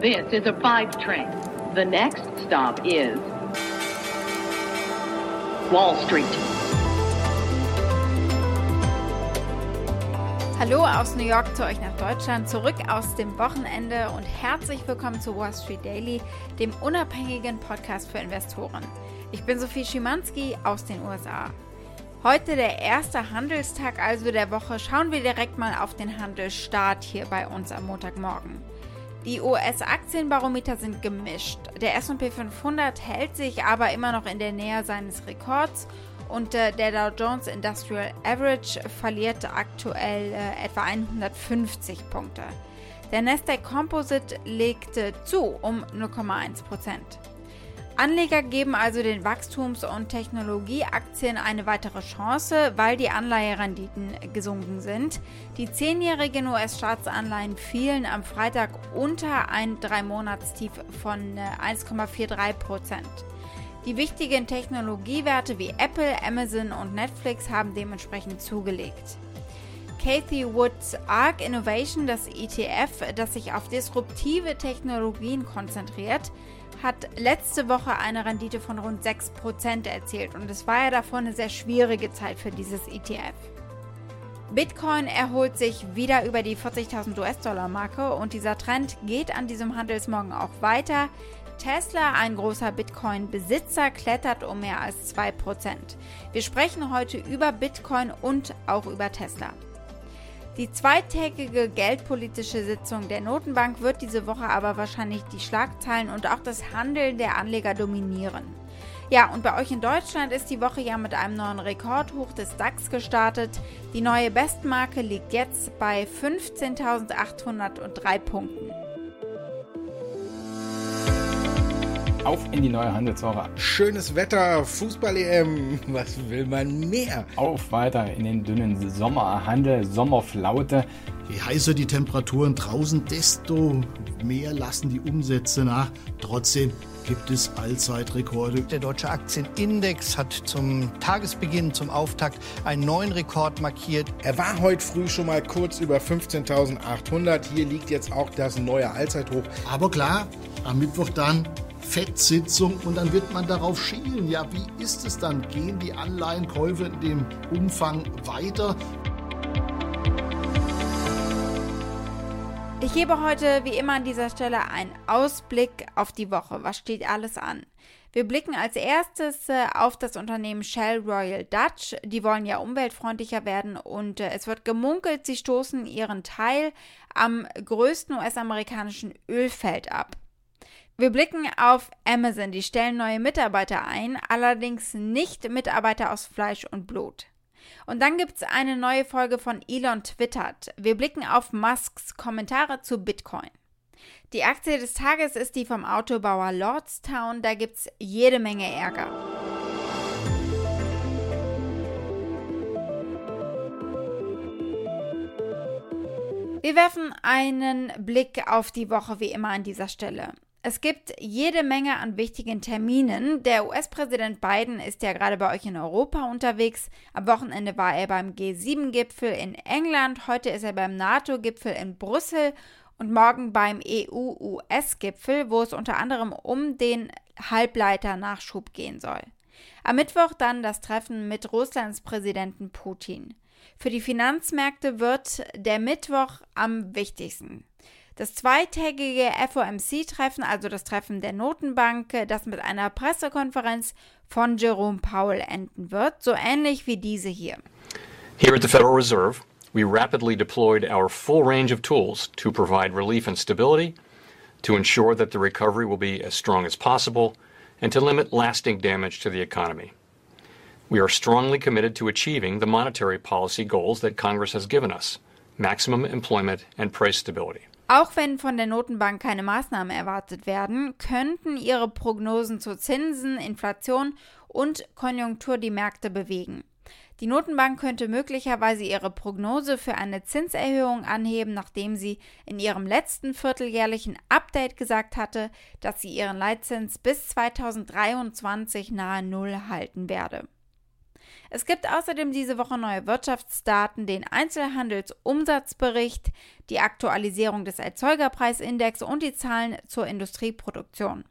This is a five train. The next stop is Wall Street. Hallo aus New York zu euch nach Deutschland, zurück aus dem Wochenende und herzlich willkommen zu Wall Street Daily, dem unabhängigen Podcast für Investoren. Ich bin Sophie Schimanski aus den USA. Heute der erste Handelstag also der Woche. Schauen wir direkt mal auf den Handelsstart hier bei uns am Montagmorgen. Die US-Aktienbarometer sind gemischt. Der SP 500 hält sich aber immer noch in der Nähe seines Rekords und äh, der Dow Jones Industrial Average verliert aktuell äh, etwa 150 Punkte. Der Nasdaq Composite legte zu um 0,1 Prozent. Anleger geben also den Wachstums- und Technologieaktien eine weitere Chance, weil die Anleiherenditen gesunken sind. Die zehnjährigen US-Staatsanleihen fielen am Freitag unter ein Drei-Monatstief von 1,43 äh, Prozent. Die wichtigen Technologiewerte wie Apple, Amazon und Netflix haben dementsprechend zugelegt. Cathy Woods ARC Innovation, das ETF, das sich auf disruptive Technologien konzentriert, hat letzte Woche eine Rendite von rund 6% erzielt und es war ja davor eine sehr schwierige Zeit für dieses ETF. Bitcoin erholt sich wieder über die 40.000 US-Dollar-Marke und dieser Trend geht an diesem Handelsmorgen auch weiter. Tesla, ein großer Bitcoin-Besitzer, klettert um mehr als 2%. Wir sprechen heute über Bitcoin und auch über Tesla. Die zweitägige geldpolitische Sitzung der Notenbank wird diese Woche aber wahrscheinlich die Schlagzeilen und auch das Handeln der Anleger dominieren. Ja, und bei euch in Deutschland ist die Woche ja mit einem neuen Rekordhoch des DAX gestartet. Die neue Bestmarke liegt jetzt bei 15.803 Punkten. Auf in die neue Handelswoche. Schönes Wetter, Fußball-EM, was will man mehr? Auf weiter in den dünnen Sommerhandel, Sommerflaute. Je heißer die Temperaturen draußen, desto mehr lassen die Umsätze nach. Trotzdem gibt es Allzeitrekorde. Der deutsche Aktienindex hat zum Tagesbeginn, zum Auftakt einen neuen Rekord markiert. Er war heute früh schon mal kurz über 15.800. Hier liegt jetzt auch das neue Allzeithoch. Aber klar, am Mittwoch dann FED-Sitzung und dann wird man darauf schielen. Ja, wie ist es dann? Gehen die Anleihenkäufe in dem Umfang weiter? Ich gebe heute wie immer an dieser Stelle einen Ausblick auf die Woche. Was steht alles an? Wir blicken als erstes äh, auf das Unternehmen Shell Royal Dutch. Die wollen ja umweltfreundlicher werden und äh, es wird gemunkelt, sie stoßen ihren Teil am größten US-amerikanischen Ölfeld ab. Wir blicken auf Amazon. Die stellen neue Mitarbeiter ein, allerdings nicht Mitarbeiter aus Fleisch und Blut. Und dann gibt es eine neue Folge von Elon Twittert. Wir blicken auf Musks Kommentare zu Bitcoin. Die Aktie des Tages ist die vom Autobauer Lordstown. Da gibt es jede Menge Ärger. Wir werfen einen Blick auf die Woche wie immer an dieser Stelle. Es gibt jede Menge an wichtigen Terminen. Der US-Präsident Biden ist ja gerade bei euch in Europa unterwegs. Am Wochenende war er beim G7-Gipfel in England. Heute ist er beim NATO-Gipfel in Brüssel und morgen beim EU-US-Gipfel, wo es unter anderem um den Halbleiter-Nachschub gehen soll. Am Mittwoch dann das Treffen mit Russlands Präsidenten Putin. Für die Finanzmärkte wird der Mittwoch am wichtigsten. Das zweitägige FOMC-Treffen, also das Treffen der Notenbank, das mit einer Pressekonferenz von Jerome Powell enden wird, so ähnlich wie diese hier. Here at the Federal Reserve, we rapidly deployed our full range of tools to provide relief and stability, to ensure that the recovery will be as strong as possible, and to limit lasting damage to the economy. We are strongly committed to achieving the monetary policy goals that Congress has given us maximum employment and price stability. Auch wenn von der Notenbank keine Maßnahmen erwartet werden, könnten ihre Prognosen zu Zinsen, Inflation und Konjunktur die Märkte bewegen. Die Notenbank könnte möglicherweise ihre Prognose für eine Zinserhöhung anheben, nachdem sie in ihrem letzten vierteljährlichen Update gesagt hatte, dass sie ihren Leitzins bis 2023 nahe Null halten werde. Es gibt außerdem diese Woche neue Wirtschaftsdaten, den Einzelhandelsumsatzbericht, die Aktualisierung des Erzeugerpreisindex und die Zahlen zur Industrieproduktion.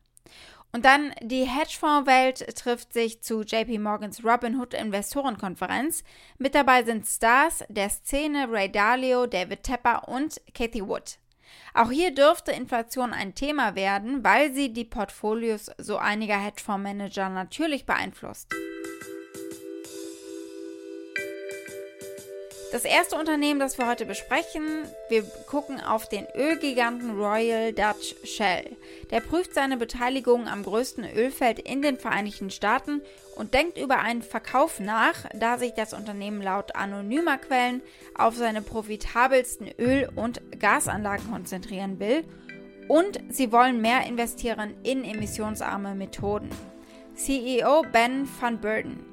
Und dann die Hedgefondswelt trifft sich zu JP Morgans Robinhood Investorenkonferenz. Mit dabei sind Stars der Szene Ray Dalio, David Tepper und Kathy Wood. Auch hier dürfte Inflation ein Thema werden, weil sie die Portfolios so einiger Hedgefondsmanager natürlich beeinflusst. Das erste Unternehmen, das wir heute besprechen, wir gucken auf den Ölgiganten Royal Dutch Shell. Der prüft seine Beteiligung am größten Ölfeld in den Vereinigten Staaten und denkt über einen Verkauf nach, da sich das Unternehmen laut anonymer Quellen auf seine profitabelsten Öl- und Gasanlagen konzentrieren will. Und sie wollen mehr investieren in emissionsarme Methoden. CEO Ben van Burden.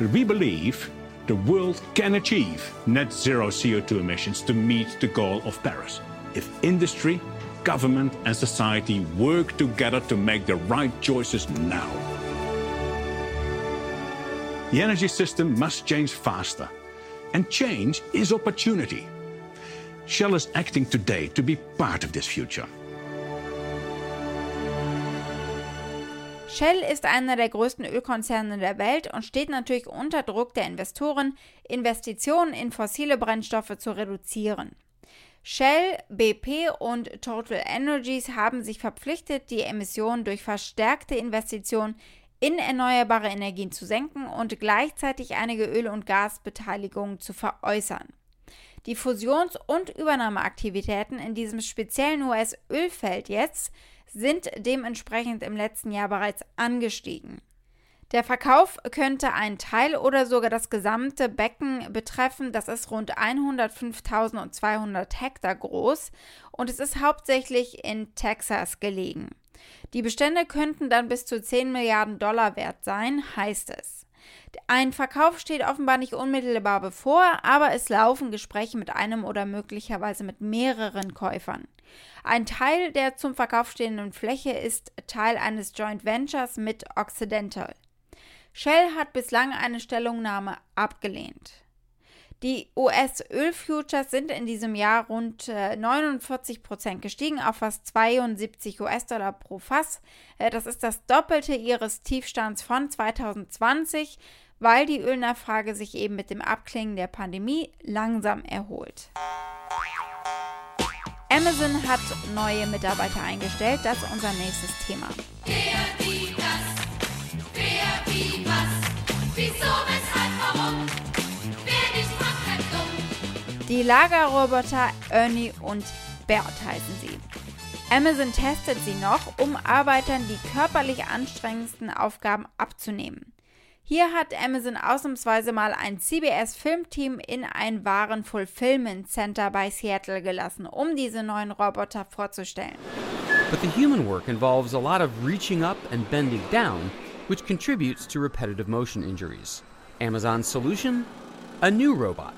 We believe the world can achieve net zero CO2 emissions to meet the goal of Paris if industry, government, and society work together to make the right choices now. The energy system must change faster, and change is opportunity. Shell is acting today to be part of this future. Shell ist einer der größten Ölkonzerne der Welt und steht natürlich unter Druck der Investoren, Investitionen in fossile Brennstoffe zu reduzieren. Shell, BP und Total Energies haben sich verpflichtet, die Emissionen durch verstärkte Investitionen in erneuerbare Energien zu senken und gleichzeitig einige Öl- und Gasbeteiligungen zu veräußern. Die Fusions- und Übernahmeaktivitäten in diesem speziellen US-Ölfeld jetzt sind dementsprechend im letzten Jahr bereits angestiegen. Der Verkauf könnte einen Teil oder sogar das gesamte Becken betreffen. Das ist rund 105.200 Hektar groß und es ist hauptsächlich in Texas gelegen. Die Bestände könnten dann bis zu 10 Milliarden Dollar wert sein, heißt es. Ein Verkauf steht offenbar nicht unmittelbar bevor, aber es laufen Gespräche mit einem oder möglicherweise mit mehreren Käufern. Ein Teil der zum Verkauf stehenden Fläche ist Teil eines Joint Ventures mit Occidental. Shell hat bislang eine Stellungnahme abgelehnt. Die US-Ölfutures sind in diesem Jahr rund 49 Prozent gestiegen auf fast 72 US-Dollar pro Fass. Das ist das Doppelte ihres Tiefstands von 2020, weil die Ölnachfrage sich eben mit dem Abklingen der Pandemie langsam erholt. Amazon hat neue Mitarbeiter eingestellt. Das ist unser nächstes Thema. Wer, Die Lagerroboter Ernie und Bert heißen sie. Amazon testet sie noch, um Arbeitern die körperlich anstrengendsten Aufgaben abzunehmen. Hier hat Amazon ausnahmsweise mal ein CBS-Filmteam in ein Waren Fulfillment Center bei Seattle gelassen, um diese neuen Roboter vorzustellen. But the human work involves a lot of reaching up and bending down, which contributes to repetitive motion injuries. Amazon's solution? A new robot.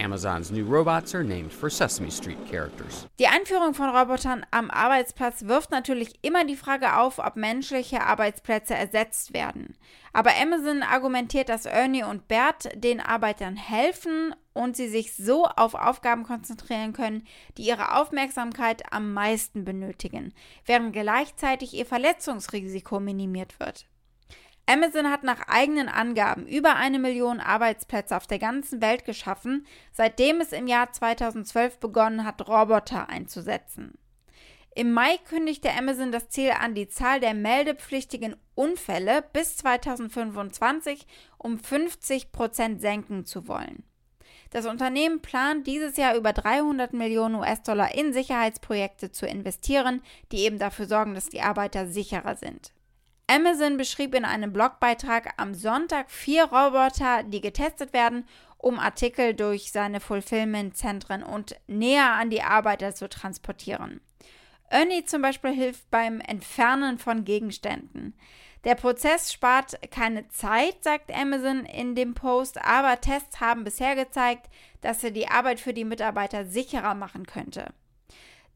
Amazon's new robots are named for Sesame Street characters. Die Einführung von Robotern am Arbeitsplatz wirft natürlich immer die Frage auf, ob menschliche Arbeitsplätze ersetzt werden. Aber Amazon argumentiert, dass Ernie und Bert den Arbeitern helfen und sie sich so auf Aufgaben konzentrieren können, die ihre Aufmerksamkeit am meisten benötigen, während gleichzeitig ihr Verletzungsrisiko minimiert wird. Amazon hat nach eigenen Angaben über eine Million Arbeitsplätze auf der ganzen Welt geschaffen, seitdem es im Jahr 2012 begonnen hat, Roboter einzusetzen. Im Mai kündigte Amazon das Ziel an, die Zahl der meldepflichtigen Unfälle bis 2025 um 50 Prozent senken zu wollen. Das Unternehmen plant dieses Jahr über 300 Millionen US-Dollar in Sicherheitsprojekte zu investieren, die eben dafür sorgen, dass die Arbeiter sicherer sind. Amazon beschrieb in einem Blogbeitrag am Sonntag vier Roboter, die getestet werden, um Artikel durch seine Fulfillment-Zentren und näher an die Arbeiter zu transportieren. Ernie zum Beispiel hilft beim Entfernen von Gegenständen. Der Prozess spart keine Zeit, sagt Amazon in dem Post, aber Tests haben bisher gezeigt, dass er die Arbeit für die Mitarbeiter sicherer machen könnte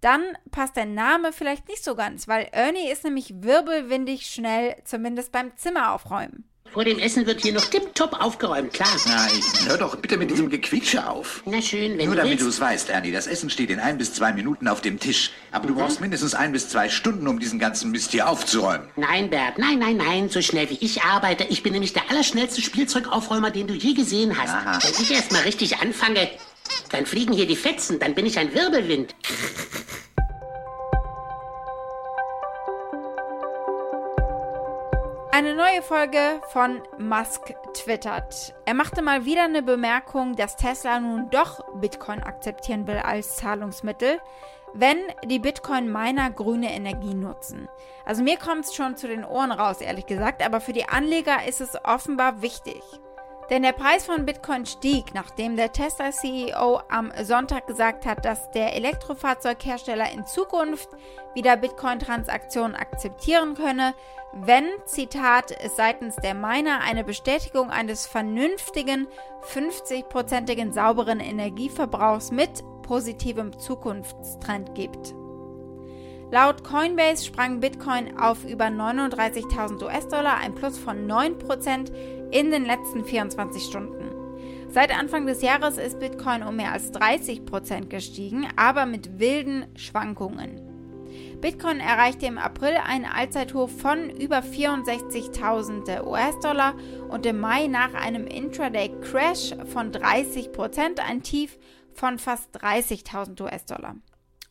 dann passt der Name vielleicht nicht so ganz, weil Ernie ist nämlich wirbelwindig schnell, zumindest beim Zimmeraufräumen. Vor dem Essen wird hier noch tipptopp aufgeräumt, klar. Nein, hör doch bitte mit diesem Gequietsche auf. Na schön, wenn Nur du damit du es weißt, Ernie, das Essen steht in ein bis zwei Minuten auf dem Tisch. Aber Mhm. du brauchst mindestens ein bis zwei Stunden, um diesen ganzen Mist hier aufzuräumen. Nein, Bert, nein, nein, nein, so schnell wie ich arbeite. Ich bin nämlich der allerschnellste Spielzeugaufräumer, den du je gesehen hast. Aha. Wenn ich erst mal richtig anfange, dann fliegen hier die Fetzen, dann bin ich ein Wirbelwind. Neue Folge von Musk twittert. Er machte mal wieder eine Bemerkung, dass Tesla nun doch Bitcoin akzeptieren will als Zahlungsmittel, wenn die Bitcoin-Miner grüne Energie nutzen. Also mir kommt es schon zu den Ohren raus, ehrlich gesagt, aber für die Anleger ist es offenbar wichtig. Denn der Preis von Bitcoin stieg, nachdem der Tesla-CEO am Sonntag gesagt hat, dass der Elektrofahrzeughersteller in Zukunft wieder Bitcoin-Transaktionen akzeptieren könne, wenn, Zitat, es seitens der Miner eine Bestätigung eines vernünftigen, 50-prozentigen sauberen Energieverbrauchs mit positivem Zukunftstrend gibt. Laut Coinbase sprang Bitcoin auf über 39.000 US-Dollar, ein Plus von 9% in den letzten 24 Stunden. Seit Anfang des Jahres ist Bitcoin um mehr als 30% gestiegen, aber mit wilden Schwankungen. Bitcoin erreichte im April einen Allzeithoch von über 64.000 US-Dollar und im Mai nach einem Intraday-Crash von 30% ein Tief von fast 30.000 US-Dollar.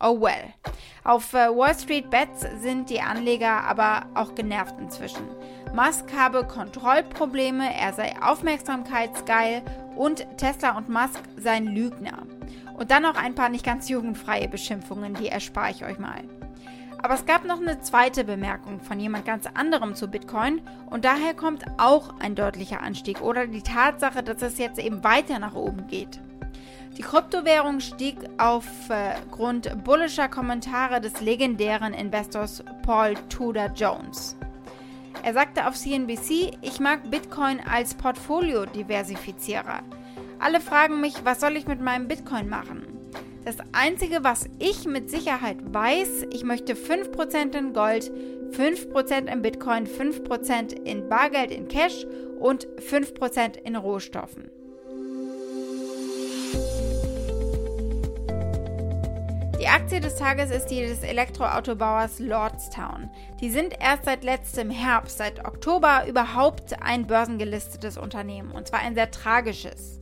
Oh well. Auf äh, Wall Street Bets sind die Anleger aber auch genervt inzwischen. Musk habe Kontrollprobleme, er sei aufmerksamkeitsgeil und Tesla und Musk seien Lügner. Und dann noch ein paar nicht ganz jugendfreie Beschimpfungen, die erspare ich euch mal. Aber es gab noch eine zweite Bemerkung von jemand ganz anderem zu Bitcoin und daher kommt auch ein deutlicher Anstieg oder die Tatsache, dass es jetzt eben weiter nach oben geht. Die Kryptowährung stieg aufgrund bullischer Kommentare des legendären Investors Paul Tudor Jones. Er sagte auf CNBC, ich mag Bitcoin als Portfolio-Diversifizierer. Alle fragen mich, was soll ich mit meinem Bitcoin machen? Das Einzige, was ich mit Sicherheit weiß, ich möchte 5% in Gold, 5% in Bitcoin, 5% in Bargeld in Cash und 5% in Rohstoffen. Die Aktie des Tages ist die des Elektroautobauers Lordstown. Die sind erst seit letztem Herbst, seit Oktober, überhaupt ein börsengelistetes Unternehmen. Und zwar ein sehr tragisches.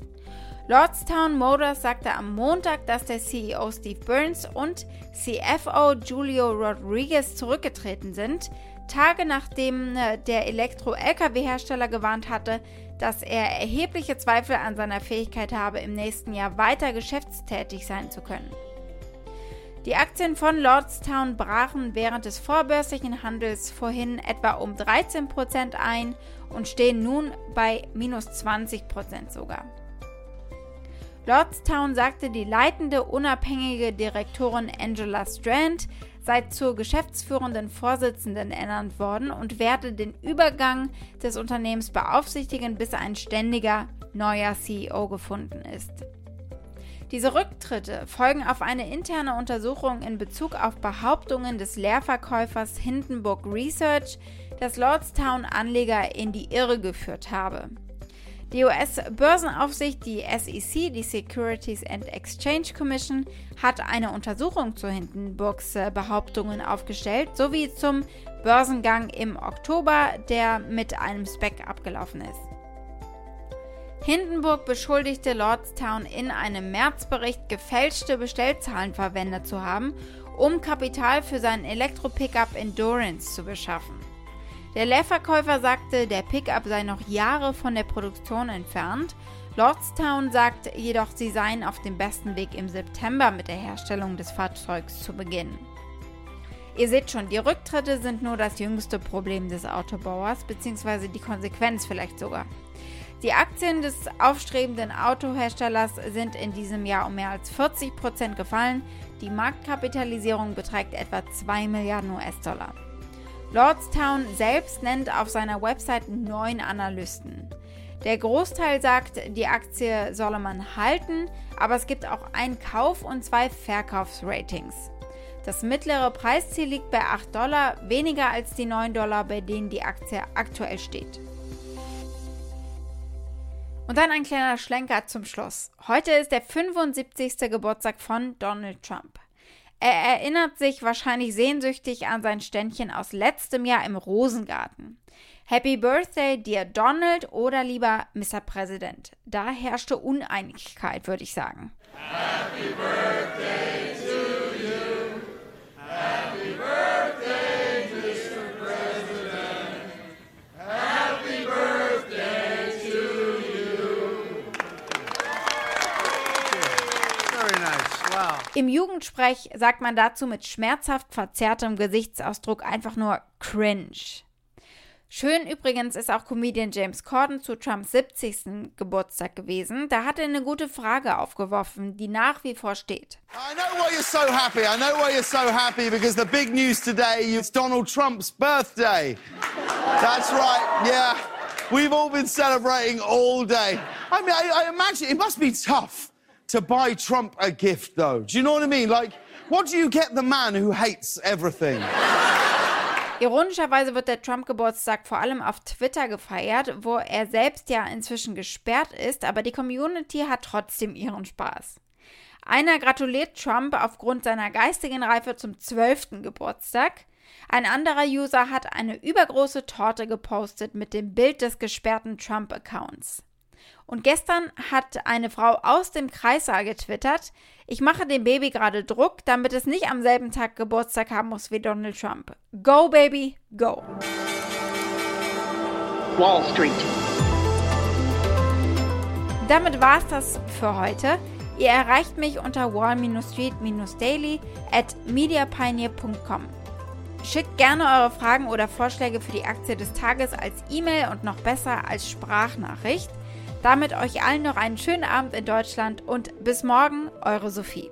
Lordstown Motors sagte am Montag, dass der CEO Steve Burns und CFO Julio Rodriguez zurückgetreten sind, Tage nachdem äh, der Elektro-Lkw-Hersteller gewarnt hatte, dass er erhebliche Zweifel an seiner Fähigkeit habe, im nächsten Jahr weiter geschäftstätig sein zu können. Die Aktien von Lordstown brachen während des vorbörslichen Handels vorhin etwa um 13% ein und stehen nun bei minus 20% sogar. Lordstown sagte, die leitende unabhängige Direktorin Angela Strand sei zur geschäftsführenden Vorsitzenden ernannt worden und werde den Übergang des Unternehmens beaufsichtigen, bis ein ständiger neuer CEO gefunden ist. Diese Rücktritte folgen auf eine interne Untersuchung in Bezug auf Behauptungen des Leerverkäufers Hindenburg Research, dass Lordstown Anleger in die Irre geführt habe. Die US-Börsenaufsicht, die SEC, die Securities and Exchange Commission, hat eine Untersuchung zu Hindenburgs äh, Behauptungen aufgestellt, sowie zum Börsengang im Oktober, der mit einem Spec abgelaufen ist. Hindenburg beschuldigte Lordstown in einem Märzbericht gefälschte Bestellzahlen verwendet zu haben, um Kapital für seinen Elektro-Pickup Endurance zu beschaffen. Der Leerverkäufer sagte, der Pickup sei noch Jahre von der Produktion entfernt. Lordstown sagt jedoch, sie seien auf dem besten Weg im September mit der Herstellung des Fahrzeugs zu beginnen. Ihr seht schon, die Rücktritte sind nur das jüngste Problem des Autobauers, beziehungsweise die Konsequenz vielleicht sogar. Die Aktien des aufstrebenden Autoherstellers sind in diesem Jahr um mehr als 40 Prozent gefallen. Die Marktkapitalisierung beträgt etwa 2 Milliarden US-Dollar. Lordstown selbst nennt auf seiner Website neun Analysten. Der Großteil sagt, die Aktie solle man halten, aber es gibt auch ein Kauf- und zwei Verkaufsratings. Das mittlere Preisziel liegt bei 8 Dollar, weniger als die 9 Dollar, bei denen die Aktie aktuell steht. Und dann ein kleiner Schlenker zum Schluss. Heute ist der 75. Geburtstag von Donald Trump. Er erinnert sich wahrscheinlich sehnsüchtig an sein Ständchen aus letztem Jahr im Rosengarten. Happy Birthday, dear Donald oder lieber Mr. Präsident. Da herrschte Uneinigkeit, würde ich sagen. Happy birthday nice. Wow. Im Jugendsprech sagt man dazu mit schmerzhaft verzerrtem Gesichtsausdruck einfach nur cringe. Schön übrigens ist auch Comedian James Corden zu Trumps 70. Geburtstag gewesen. Da hat er eine gute Frage aufgeworfen, die nach wie vor steht. I know why you're so happy. I know why you're so happy because the big news today is Donald Trump's birthday. That's right. Yeah. We've all been celebrating all day. I mean, I, I imagine it must be tough to buy Trump a gift, though. Do you know what I mean? Like, what do you get the man who hates everything? Ironischerweise wird der Trump-Geburtstag vor allem auf Twitter gefeiert, wo er selbst ja inzwischen gesperrt ist, aber die Community hat trotzdem ihren Spaß. Einer gratuliert Trump aufgrund seiner geistigen Reife zum 12. Geburtstag. Ein anderer User hat eine übergroße Torte gepostet mit dem Bild des gesperrten Trump-Accounts. Und gestern hat eine Frau aus dem Kreissaal getwittert, ich mache dem Baby gerade Druck, damit es nicht am selben Tag Geburtstag haben muss wie Donald Trump. Go, Baby, go. Wall Street. Damit war's das für heute. Ihr erreicht mich unter wall-street-daily at mediapioneer.com. Schickt gerne eure Fragen oder Vorschläge für die Aktie des Tages als E-Mail und noch besser als Sprachnachricht. Damit euch allen noch einen schönen Abend in Deutschland und bis morgen, eure Sophie.